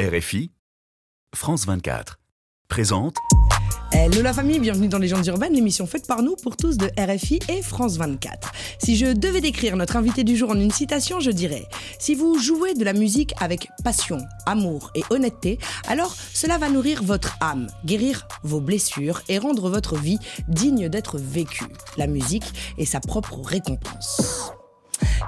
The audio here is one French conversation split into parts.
RFI, France 24. Présente. Hello la famille, bienvenue dans Légendes urbaines, l'émission faite par nous pour tous de RFI et France 24. Si je devais décrire notre invité du jour en une citation, je dirais Si vous jouez de la musique avec passion, amour et honnêteté, alors cela va nourrir votre âme, guérir vos blessures et rendre votre vie digne d'être vécue. La musique est sa propre récompense.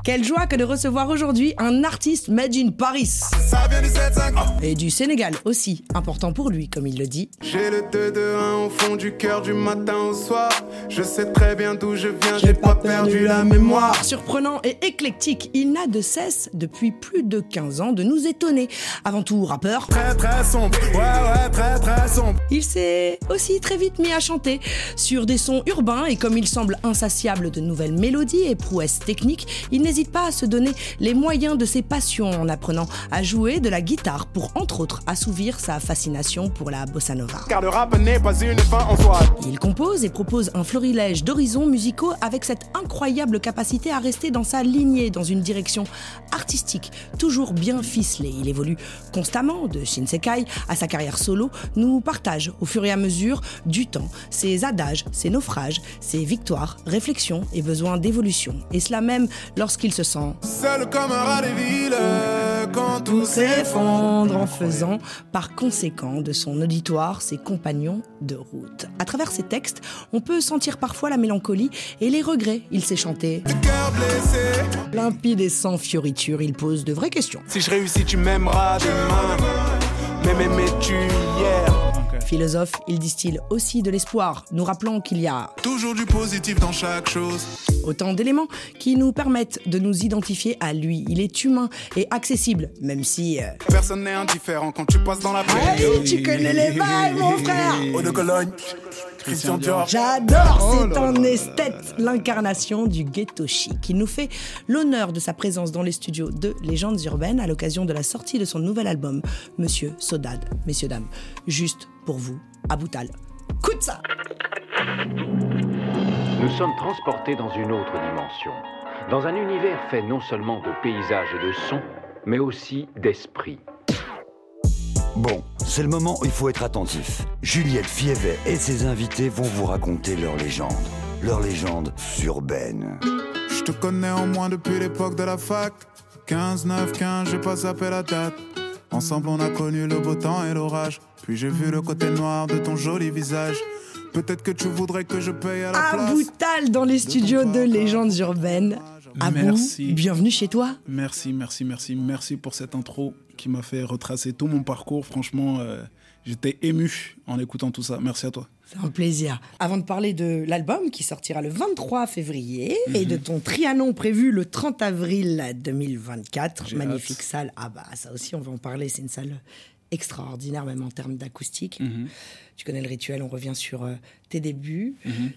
Quelle joie que de recevoir aujourd'hui un artiste made in Paris. Ça vient du 7-5. Et du Sénégal aussi, important pour lui, comme il le dit. J'ai le 2-2-1 au fond du cœur du matin au soir. Je sais très bien d'où je viens, j'ai pas perdu la mémoire. Surprenant et éclectique, il n'a de cesse, depuis plus de 15 ans, de nous étonner. Avant tout rappeur, Très très sombre, ouais ouais, très très sombre. il s'est aussi très vite mis à chanter sur des sons urbains et comme il semble insatiable de nouvelles mélodies et prouesses techniques, il n'hésite pas à se donner les moyens de ses passions en apprenant à jouer de la guitare pour entre autres assouvir sa fascination pour la bossa nova. Car le rap n'est pas une fin en soi. Il compose et propose un florilège d'horizons musicaux avec cette incroyable capacité à rester dans sa lignée, dans une direction artistique, toujours bien ficelée. Il évolue constamment de Shinsekai à sa carrière solo, nous partage au fur et à mesure du temps ses adages, ses naufrages, ses victoires, réflexions et besoins d'évolution. Et cela même lorsqu'il se sent Seul comme un rat des villes, quand tout s'effondre en faisant par conséquent de son auditoire ses compagnons de route. À travers ses textes, on peut sentir parfois la mélancolie et les regrets. Il sait chanter Cœur blessé. limpide et sans fioriture, il pose de vraies questions. Si je réussis, tu m'aimeras demain. Mais m'aimais-tu hier? Philosophe, il distille aussi de l'espoir, nous rappelant qu'il y a Toujours du positif dans chaque chose. autant d'éléments qui nous permettent de nous identifier à lui. Il est humain et accessible, même si... euh, Personne n'est indifférent quand tu passes dans la Aïe, plaie. tu connais les bails, mon frère Eau de Cologne, Christian Dior. J'adore, c'est un là. esthète, l'incarnation du ghetto chic. Il nous fait l'honneur de sa présence dans les studios de Légendes urbaines à l'occasion de la sortie de son nouvel album, Monsieur Sodade. Messieurs, dames, juste pour vous, à Boutal. Coup de ça Nous sommes transportés dans une autre dimension, dans un univers fait non seulement de paysages et de sons, mais aussi d'esprit. Bon, c'est le moment où il faut être attentif. Juliette Fievet et ses invités vont vous raconter leur légende. Leur légende urbaine. Je te connais en moins depuis l'époque de la fac. 15, 9, 15, j'ai pas zappé la date. Ensemble, on a connu le beau temps et l'orage. Puis j'ai vu le côté noir de ton joli visage. Peut-être que tu voudrais que je paye à la À place. Boutal dans les studios de Légendes urbaines. Abou, Merci. bienvenue chez toi. Merci, merci, merci, merci pour cette intro qui m'a fait retracer tout mon parcours. Franchement, euh, j'étais ému en écoutant tout ça. Merci à toi. C'est un plaisir. Avant de parler de l'album qui sortira le 23 février et de ton Trianon prévu le 30 avril 2024, J'ai magnifique hâte. salle. Ah bah ça aussi on va en parler, c'est une salle extraordinaire même en termes d'acoustique. Mhm. Tu connais le rituel, on revient sur euh, tes débuts.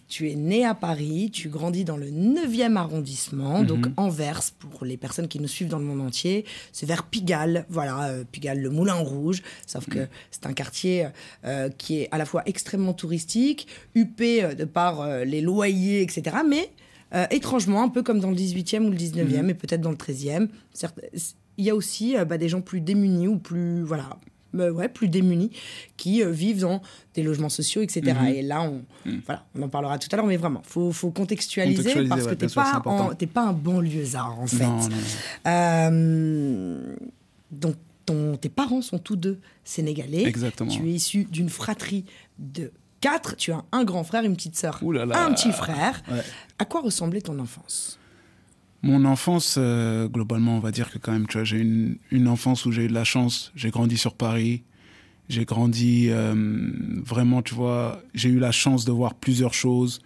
Tu es né à Paris, tu grandis dans le 9e arrondissement, donc Anvers pour les personnes qui nous suivent dans le monde entier. C'est vers Pigalle, voilà, euh, Pigalle, le Moulin Rouge, sauf que c'est un quartier euh, qui est à la fois extrêmement touristique, huppé de par les loyers, etc. Mais étrangement, un peu comme dans le 18e ou le 19e, et peut-être dans le 13e, certes, il y a aussi bah, des gens plus démunis ou plus, voilà, euh, ouais, plus démunis qui euh, vivent dans des logements sociaux, etc. Et là, on, voilà, on en parlera tout à l'heure, mais vraiment, faut, faut contextualiser, Contextualiser, parce ouais, que sûr, c'est pas, pas un banlieusard, en fait. Non, non, non. Euh, donc, ton, tes parents sont tous deux sénégalais. Exactement. Tu es issu d'une fratrie de quatre. Tu as un grand frère et une petite sœur. Ouh là là. Un petit frère. Ouais. À quoi ressemblait ton enfance? Mon enfance, euh, globalement, on va dire que quand même, tu vois, j'ai une, une enfance où j'ai eu de la chance. J'ai grandi sur Paris. J'ai grandi euh, vraiment, tu vois, j'ai eu la chance de voir plusieurs choses.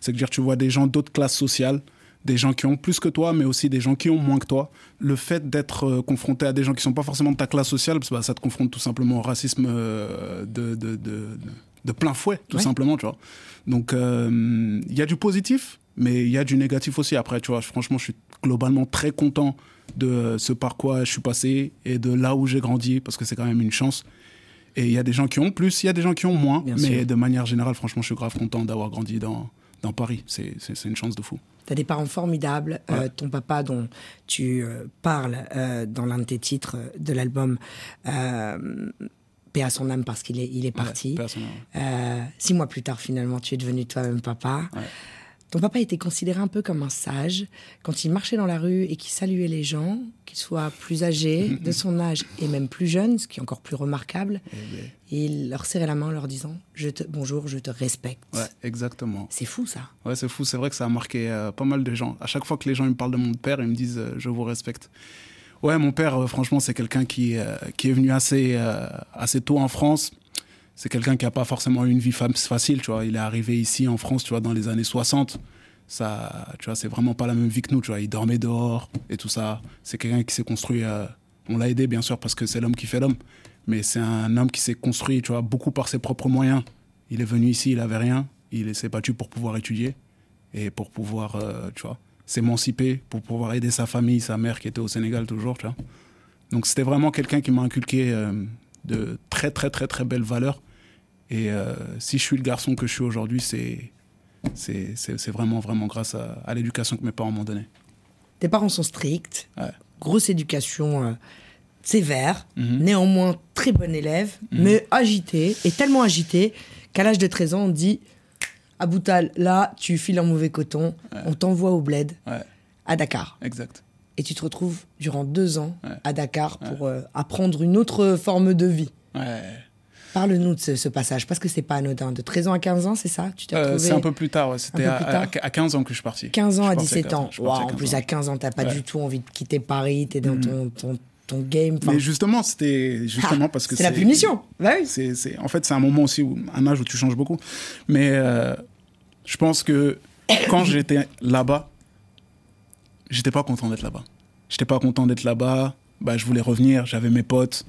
C'est-à-dire, tu vois des gens d'autres classes sociales, des gens qui ont plus que toi, mais aussi des gens qui ont moins que toi. Le fait d'être euh, confronté à des gens qui sont pas forcément de ta classe sociale, bah, ça te confronte tout simplement au racisme euh, de, de, de, plein fouet, tout Ouais. simplement, tu vois. Donc, il y a du positif, mais il y a du négatif aussi. Après, tu vois, franchement, je suis globalement très content de ce par quoi je suis passé et de là où j'ai grandi, parce que c'est quand même une chance. Et il y a des gens qui ont plus, il y a des gens qui ont moins. Bien mais sûr. de manière générale, franchement, je suis grave content d'avoir grandi dans, dans Paris. C'est une chance de fou. Tu as des parents formidables. Euh, ton papa, dont tu euh, parles euh, dans l'un de tes titres de l'album, paix à son âme parce qu'il est, il est parti. six mois plus tard, finalement, tu es devenu toi-même papa. Ton papa était considéré un peu comme un sage. Quand il marchait dans la rue et qu'il saluait les gens, qu'ils soient plus âgés, de son âge et même plus jeunes, ce qui est encore plus remarquable, eh il leur serrait la main en leur disant je te, Bonjour, je te respecte. Ouais, exactement. C'est fou ça. Ouais, c'est fou. C'est vrai que ça a marqué euh, pas mal de gens. À chaque fois que les gens me parlent de mon père, ils me disent euh, Je vous respecte. Ouais, mon père, euh, franchement, c'est quelqu'un qui, qui est venu assez, assez tôt en France c'est quelqu'un qui n'a pas forcément eu une vie facile, tu vois. Il est arrivé ici en France, tu vois, dans les années 60. Ça, tu vois, c'est vraiment pas la même vie que nous, tu vois. Il dormait dehors et tout ça. C'est quelqu'un qui s'est construit. Euh, on l'a aidé, bien sûr, parce que c'est l'homme qui fait l'homme. Mais c'est un homme qui s'est construit, tu vois, beaucoup par ses propres moyens. Il est venu ici, il avait rien. Il s'est battu pour pouvoir étudier et pour pouvoir, euh, tu vois, s'émanciper, pour pouvoir aider sa famille, sa mère qui était au Sénégal toujours, tu vois. Donc c'était vraiment quelqu'un qui m'a inculqué euh, de très, très, très, très belles valeurs et euh, si je suis le garçon que je suis aujourd'hui, c'est c'est vraiment, vraiment grâce à, l'éducation que mes parents m'ont donnée. Tes parents sont stricts, grosse éducation euh, sévère, mhm. néanmoins très bon élève, mhm. mais agité, et tellement agité qu'à l'âge de 13 ans, on dit Aboutal, là, tu files en mauvais coton, on t'envoie au bled, à Dakar. Exact. Et tu te retrouves durant deux ans à Dakar pour euh, apprendre une autre forme de vie. Ouais. Parle-nous de ce, passage, parce que c'est pas anodin. De 13 ans à 15 ans, c'est ça? Tu euh, C'est un peu plus tard, c'était à, 15 ans que je suis parti. 15 ans à 17 ans. en plus, à 15 ans, t'as pas du tout envie de quitter Paris, t'es dans mm. ton, ton, game. Mais justement, c'était justement ah, parce que c'est la punition. Bah oui. C'est, en fait, c'est un moment aussi, où, un âge où tu changes beaucoup. Mais euh, je pense que quand j'étais là-bas, j'étais pas content d'être là-bas. J'étais pas content d'être là-bas. Bah, je voulais revenir, j'avais mes potes.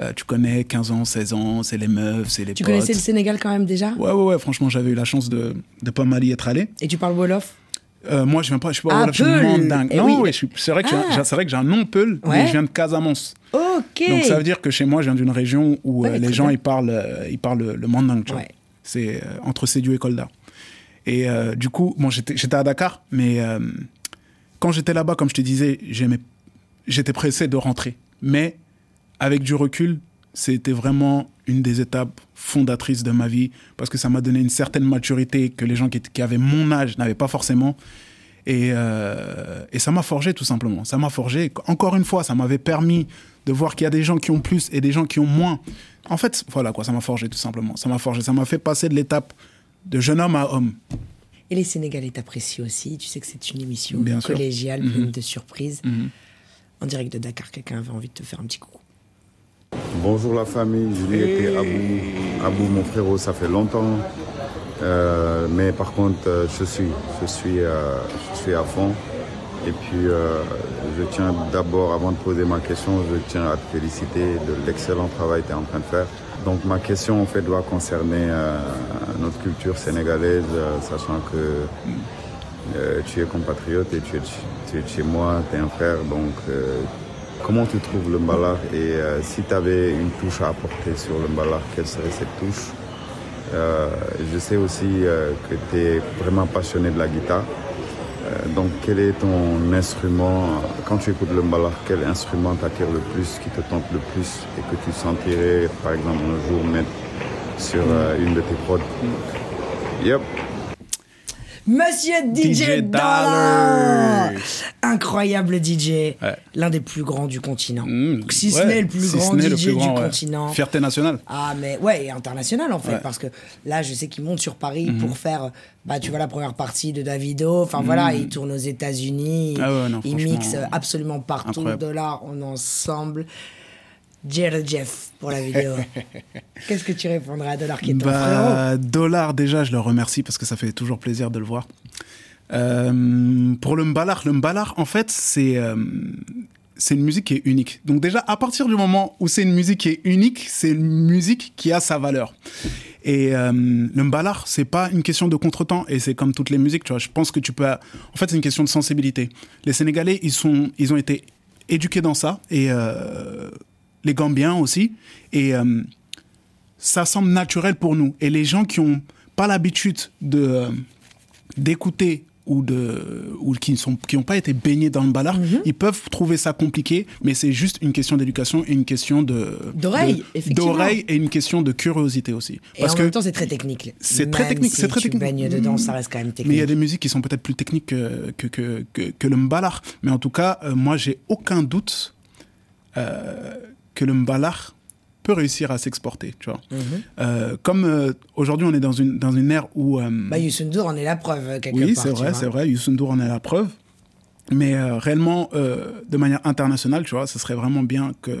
Euh, tu connais 15 ans, 16 ans, c'est les meufs, c'est les Tu connaissais le Sénégal quand même déjà? Ouais, ouais, ouais. Franchement, j'avais eu la chance de, de pas mal y être allé. Et tu parles Wolof? Euh, moi, je viens pas, je suis pas ah, Wolof, je suis mandingue. Eh non, oui. c'est vrai que ah. j'ai, vrai que j'ai un nom Peul, mais je viens de Casamance. Ok. Donc ça veut dire que chez moi, je viens d'une région où euh, les gens ils parlent, ils parlent le mandingue. Tu vois. C'est entre Sédio et Kolda. Et du coup, bon, j'étais, à Dakar, mais quand j'étais là-bas, comme je te disais, j'étais pressé de rentrer. Mais avec du recul, c'était vraiment une des étapes fondatrices de ma vie parce que ça m'a donné une certaine maturité que les gens qui, avaient mon âge n'avaient pas forcément. Et, euh, et ça m'a forgé tout simplement. Ça m'a forgé. Encore une fois, ça m'avait permis de voir qu'il y a des gens qui ont plus et des gens qui ont moins. En fait, voilà quoi, ça m'a forgé tout simplement. Ça m'a forgé. Ça m'a fait passer de l'étape de jeune homme à homme. Et les Sénégalais t'apprécient aussi. Tu sais que c'est une émission collégiale, pleine mhm. de surprises. Mhm. En direct de Dakar, quelqu'un avait envie de te faire un petit coucou. Bonjour la famille, Juliette et Abou. Abou, mon frérot, ça fait longtemps. Euh, mais par contre, euh, je suis, je suis, euh, je suis à fond. Et puis, je tiens d'abord, avant de poser ma question, je tiens à te féliciter de l'excellent travail que tu es en train de faire. Donc, ma question, en fait, doit concerner notre culture sénégalaise, sachant que tu es compatriote et tu es, tu es chez moi, tu es un frère. Donc, Comment tu trouves le mbalar et euh, si tu avais une touche à apporter sur le mbalar, quelle serait cette touche? Euh, Je sais aussi euh, que tu es vraiment passionné de la guitare. donc quel est ton instrument Quand tu écoutes le mbalar, quel instrument t'attire le plus, qui te tente le plus et que tu sentirais par exemple un jour mettre sur une de tes prods? Yep. Monsieur DJ, Dollar Incroyable DJ, l'un des plus grands du continent. Mmh, si ce n'est le plus grand DJ du continent. Fierté nationale. Ah mais ouais, et international en fait, parce que là je sais qu'il monte sur Paris mmh. pour faire, bah tu vois la première partie de Davido, enfin voilà, mmh. il tourne aux États-Unis, ah il mixe absolument partout, Dollar, on ensemble. Jeff pour la vidéo. Qu'est-ce que tu répondrais à Dollar qui est ton bah, Dollar, déjà, je le remercie parce que ça fait toujours plaisir de le voir. Euh, pour le Mbalar, le Mbalar, en fait, c'est euh, c'est une musique qui est unique. Donc déjà, à partir du moment où c'est une musique qui est unique, c'est une musique qui a sa valeur. Et euh, le Mbalar, c'est pas une question de contretemps et c'est comme toutes les musiques, tu vois. Je pense que tu peux. En fait, c'est une question de sensibilité. Les Sénégalais, ils sont, ils ont été éduqués dans ça et les Gambiens aussi. Et euh, ça semble naturel pour nous. Et les gens qui n'ont pas l'habitude de, d'écouter ou de ou qui sont qui n'ont pas été baignés dans le ballard, Mhm. ils peuvent trouver ça compliqué, mais c'est juste une question d'éducation et une question de D'oreille, d'oreille et une question de curiosité aussi. Et Parce en que même temps, c'est très technique. c'est très technique, si c'est très tu technique. baignes dedans, ça reste quand même technique. mais il y a des musiques qui sont peut-être plus techniques que, que, que, que, que le mbalar. Mais en tout cas, euh, moi, j'ai aucun doute euh, que le mbalar peut réussir à s'exporter, tu vois. Mhm. Euh, comme euh, aujourd'hui, on est dans une, dans une ère où... euh, Bah, Youssou N'Dour en est la preuve, euh, quelque oui, part. c'est tu vrai, c'est vrai. Youssou N'Dour en est la preuve. Mais réellement, de manière internationale, tu vois, ce serait vraiment bien que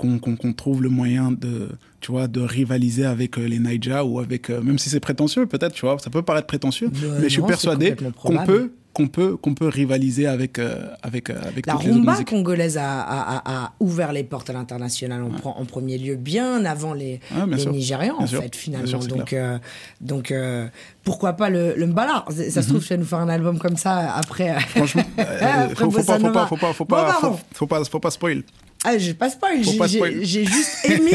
qu'on trouve le moyen de, tu vois, de rivaliser avec euh, les Naija ou avec, euh, même si c'est prétentieux, peut-être, tu vois, ça peut paraître prétentieux, mais je suis persuadé qu'on peut, qu'on peut, qu'on peut rivaliser avec, euh, avec, euh, avec La rumba congolaise a, a- a- a ouvert les portes à l'international en, pre- en premier lieu, bien avant les, Ouais, bien les sûr. Nigérians, Bien en sûr. fait, finalement. Sûr, donc, euh, donc euh, pourquoi pas le, le Mbala? Ça se trouve, tu vas nous faire un album comme ça après. Mhm. Franchement, Après faut, faut pas, faut pas, faut pas, faut pas, faut, faut pas, faut pas spoil. Ah, je passe pas, j'ai juste émis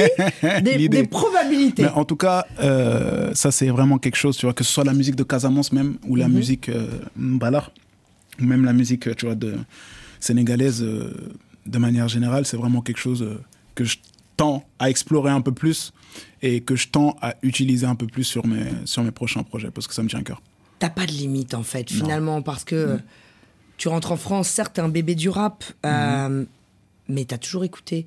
des, probabilités. Mais en tout cas, euh, ça c'est vraiment quelque chose, tu vois, que ce soit la musique de Casamance même, ou Mhm. la musique euh, Mbalar, ou même la musique, tu vois, de sénégalaise, euh, de manière générale, c'est vraiment quelque chose euh, que je tends à explorer un peu plus et que je tends à utiliser un peu plus sur mes, sur mes prochains projets, parce que ça me tient à cœur. T'as pas de limite en fait, finalement, parce que tu rentres en France, certes, t'es un bébé du rap, euh, mais t'as toujours écouté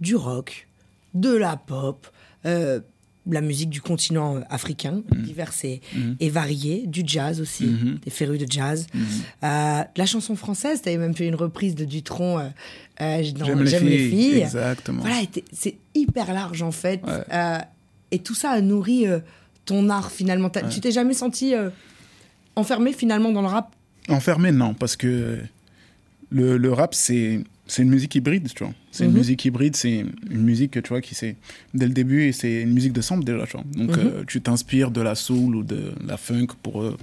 du rock, de la pop, euh, la musique du continent africain, diverse et, et variée, du jazz aussi, des férus de jazz. Euh, la chanson française, t'avais même fait une reprise de Dutronc euh, euh, dans J'aime les filles, exactement. Voilà, c'est hyper large en fait. Ouais. Euh, et tout ça a nourri ton art finalement. Tu t'es jamais senti enfermé finalement dans le rap? Enfermé, non, parce que le, le rap, c'est c'est une musique hybride, tu vois. C'est une Mhm. musique hybride, c'est une musique, tu vois, qui c'est dès le début, et c'est une musique de sample déjà, tu vois. Donc, Mhm. euh, tu t'inspires de la soul ou de la funk pour euh,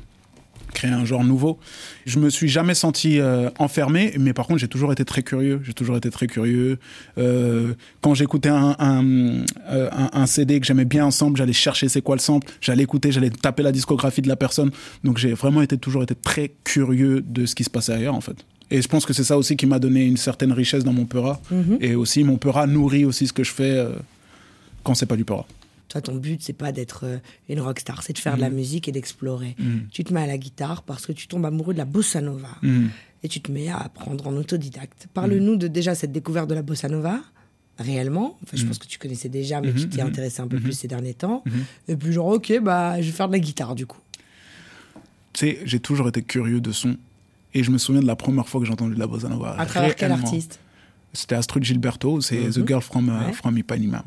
créer un genre nouveau. Je me suis jamais senti euh, enfermé, mais par contre, j'ai toujours été très curieux. J'ai toujours été très curieux. Quand j'écoutais un, un, un, un CD que j'aimais bien ensemble, j'allais chercher c'est quoi le sample, j'allais écouter, j'allais taper la discographie de la personne. Donc, j'ai vraiment été toujours été très curieux de ce qui se passait ailleurs, en fait. Et je pense que c'est ça aussi qui m'a donné une certaine richesse dans mon peura. Et aussi, mon peura nourrit aussi ce que je fais euh, quand c'est pas du peura. Toi, ton but, c'est pas d'être euh, une rockstar, c'est de faire de la musique et d'explorer. Tu te mets à la guitare parce que tu tombes amoureux de la bossa nova. Et tu te mets à apprendre en autodidacte. Parle-nous de déjà cette découverte de la bossa nova, réellement. Enfin, je pense que tu connaissais déjà, mais tu t'y intéressé un peu plus ces derniers temps. Et puis, genre, ok, bah, je vais faire de la guitare, du coup. Tu sais, j'ai toujours été curieux de son. Et je me souviens de la première fois que j'ai entendu de la bossa nova. À travers quel artiste? C'était Astrid Gilberto, c'est Mhm. The Girl from, euh, Ouais. from Ipanema.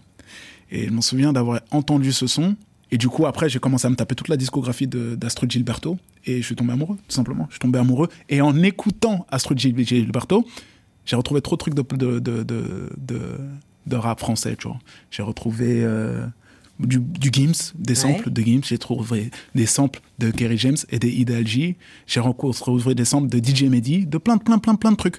Et je me souviens d'avoir entendu ce son. Et du coup, après, j'ai commencé à me taper toute la discographie d'Astrid Gilberto. Et je suis tombé amoureux, tout simplement. Je suis tombé amoureux. Et en écoutant Astrid Gil- Gilberto, j'ai retrouvé trop de trucs de, de, de, de, de- de rap français, tu vois. J'ai retrouvé euh, du, du Gims, des samples de Gims. J'ai trouvé des samples de Kerry James et des Ideal J. J'ai retrouvé des samples de DJ Mehdi, de plein, plein, plein, plein de trucs.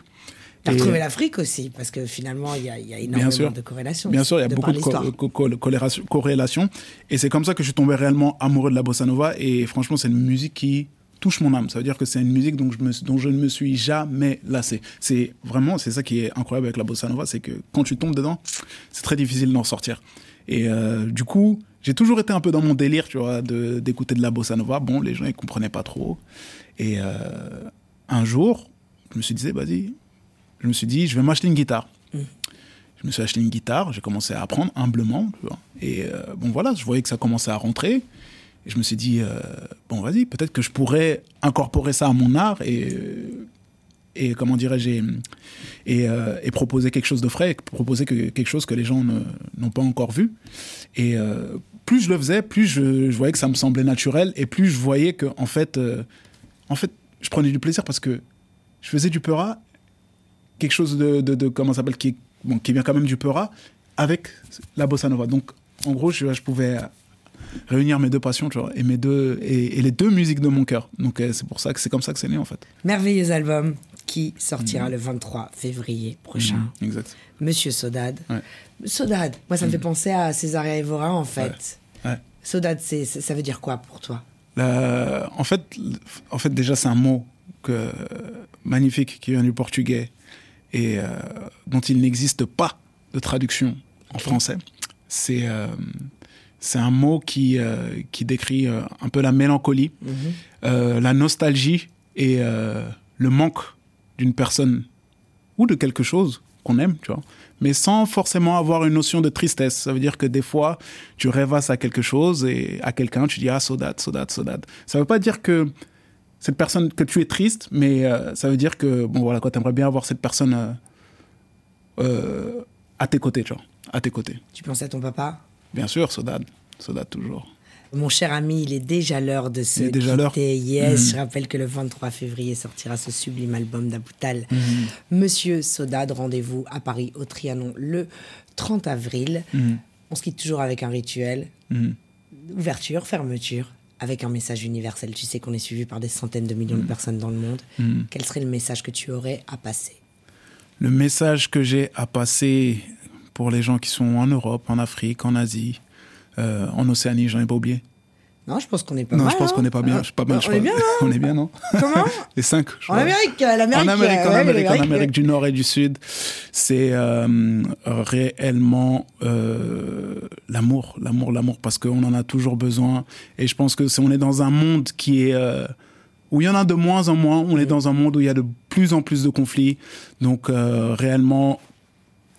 T'as Et- retrouvé l'Afrique aussi, parce que finalement, il y y a énormément sûr. de corrélations. Bien sûr, il y a beaucoup de co- co- co- corrélation- corrélations. Et c'est comme ça que je suis tombé réellement amoureux de la bossa nova. Et franchement, c'est une musique qui touche mon âme. Ça veut dire que c'est une musique dont je, me, dont je ne me suis jamais lassé. C'est vraiment, c'est ça qui est incroyable avec la bossa nova, c'est que quand tu tombes dedans, c'est très difficile d'en sortir. Et euh, du coup, j'ai toujours été un peu dans mon délire, tu vois, d'écouter de, la bossa nova. Bon, les gens, ils comprenaient pas trop. Et euh, un jour, je me suis dit, vas-y, je me suis dit, je vais m'acheter une guitare. Je me suis acheté une guitare, j'ai commencé à apprendre humblement. tu vois. Et euh, bon, voilà, je voyais que ça commençait à rentrer. Et je me suis dit, euh, bon, vas-y, peut-être que je pourrais incorporer ça à mon art et, euh, et comment dirais-je, euh, et proposer quelque chose de frais, proposer que- quelque chose que les gens n'ont pas encore vu. Et euh, plus je le faisais, plus je, voyais que ça me semblait naturel et plus je voyais que, en fait, euh, en fait, je prenais du plaisir parce que je faisais du peura, quelque chose de, de, de- comment s'appelle, qui, qui vient quand même du peura, avec la bossa nova. Donc, en gros, je, je pouvais réunir mes deux passions, tu vois, et mes deux et, les deux musiques de mon cœur. Donc, c'est pour ça que c'est comme ça que c'est né en fait. Merveilleux album qui sortira le 23 février prochain. Mhm, exact. Monsieur Sodade. Ouais. Sodade, moi ça me fait penser à Césaria Evora en fait. Ouais. C'est- ça veut dire quoi pour toi? En, fait, en fait, déjà, c'est un mot que, magnifique qui vient du portugais et euh, dont il n'existe pas de traduction en français. C'est euh, c'est un mot qui, euh, qui décrit un peu la mélancolie, mhm. la nostalgie et le manque d'une personne ou de quelque chose qu'on aime, tu vois, mais sans forcément avoir une notion de tristesse. Ça veut dire que des fois, tu rêvasses à quelque chose et à quelqu'un, tu dis ah, so that, so that, so that. Ça veut pas dire que cette personne que tu es triste, mais ça veut dire que bon voilà, tu aimerais bien avoir cette personne euh, à tes côtés, tu vois, à tes côtés. Tu pensais à ton papa? Bien sûr, Sodad, Sodad toujours. Mon cher ami, il est déjà l'heure de se déjà quitter. Yes, mhm. je rappelle que le 23 février sortira ce sublime album d'Aboutal. Mhm. Monsieur Sodad, rendez-vous à Paris au Trianon le 30 avril. Mhm. On se quitte toujours avec un rituel. Ouverture, fermeture, avec un message universel. Tu sais qu'on est suivi par des centaines de millions de personnes dans le monde. Quel serait le message que tu aurais à passer le message que j'ai à passer pour les gens qui sont en Europe, en Afrique, en Asie, euh, en Océanie, j'en ai pas oublié. Non, je pense qu'on est pas mal. Non, je pense qu'on est pas bien. pas mal, on, est bien, on est bien, non? Comment? Les cinq. en Amérique, l'Amérique. En Amérique, en Amérique, en Amérique du Nord et du Sud, c'est euh, réellement euh, l'amour, l'amour, l'amour, parce qu'on en a toujours besoin. Et je pense que si on est dans un monde qui est où il y en a de moins en moins. On est dans un monde où il y a de plus en plus de conflits. Donc euh, réellement,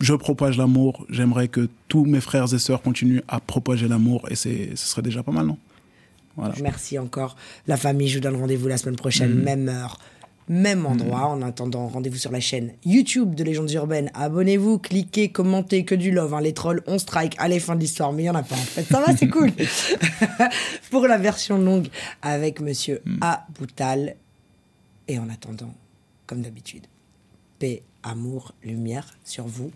je propage l'amour. J'aimerais que tous mes frères et sœurs continuent à propager l'amour et ce serait déjà pas mal, non? Voilà. Merci encore. La famille, je vous donne rendez-vous la semaine prochaine, mm. même heure même endroit. En attendant, rendez-vous sur la chaîne YouTube de Légendes Urbaines. Abonnez-vous, cliquez, commentez, que du love. Hein. Les trolls, on strike. Allez, fin de l'histoire, mais il n'y en a pas en fait. Ça va, c'est cool. Pour la version longue avec Monsieur mm. Aboutal. Et en attendant, comme d'habitude, paix, amour, lumière sur vous.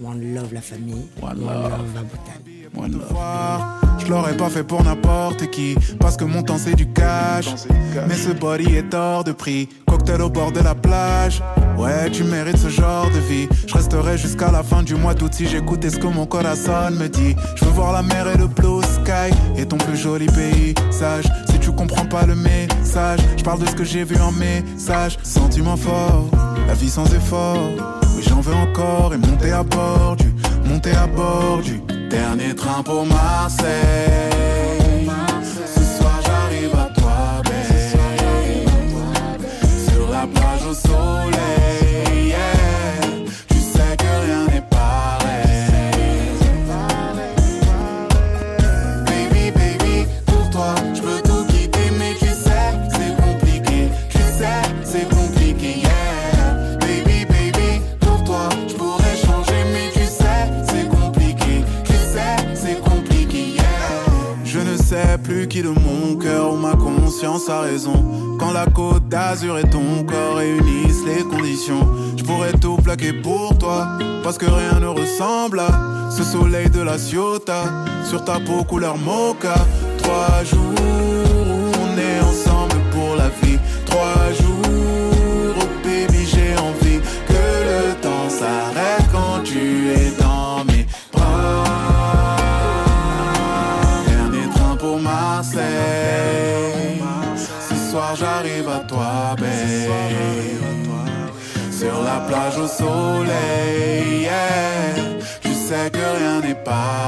One love la famille. One, love. love One love. Je l'aurais pas fait pour n'importe qui. Parce que mon temps c'est du cash. Mais ce body est hors de prix. Cocktail au bord de la plage. Ouais, tu mérites ce genre de vie. Je resterai jusqu'à la fin du mois d'août si j'écoutais ce que mon corazon me dit? Je veux voir la mer et le blue sky. Et ton plus joli pays. Sage, si tu comprends pas le message. Je parle de ce que j'ai vu en message. Sentiment fort, la vie sans effort j'en veux encore et monter à bord du, monter à bord du dernier train pour Marseille. Ce soir j'arrive à toi, babe. Sur la plage au soleil. Sur ta peau couleur mocha. Trois jours où on est ensemble pour la vie, trois jours, oh baby j'ai envie que le temps s'arrête quand tu es dans mes Ce soir j'arrive à toi, babe. Sur la plage au soleil, Tu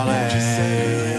parler.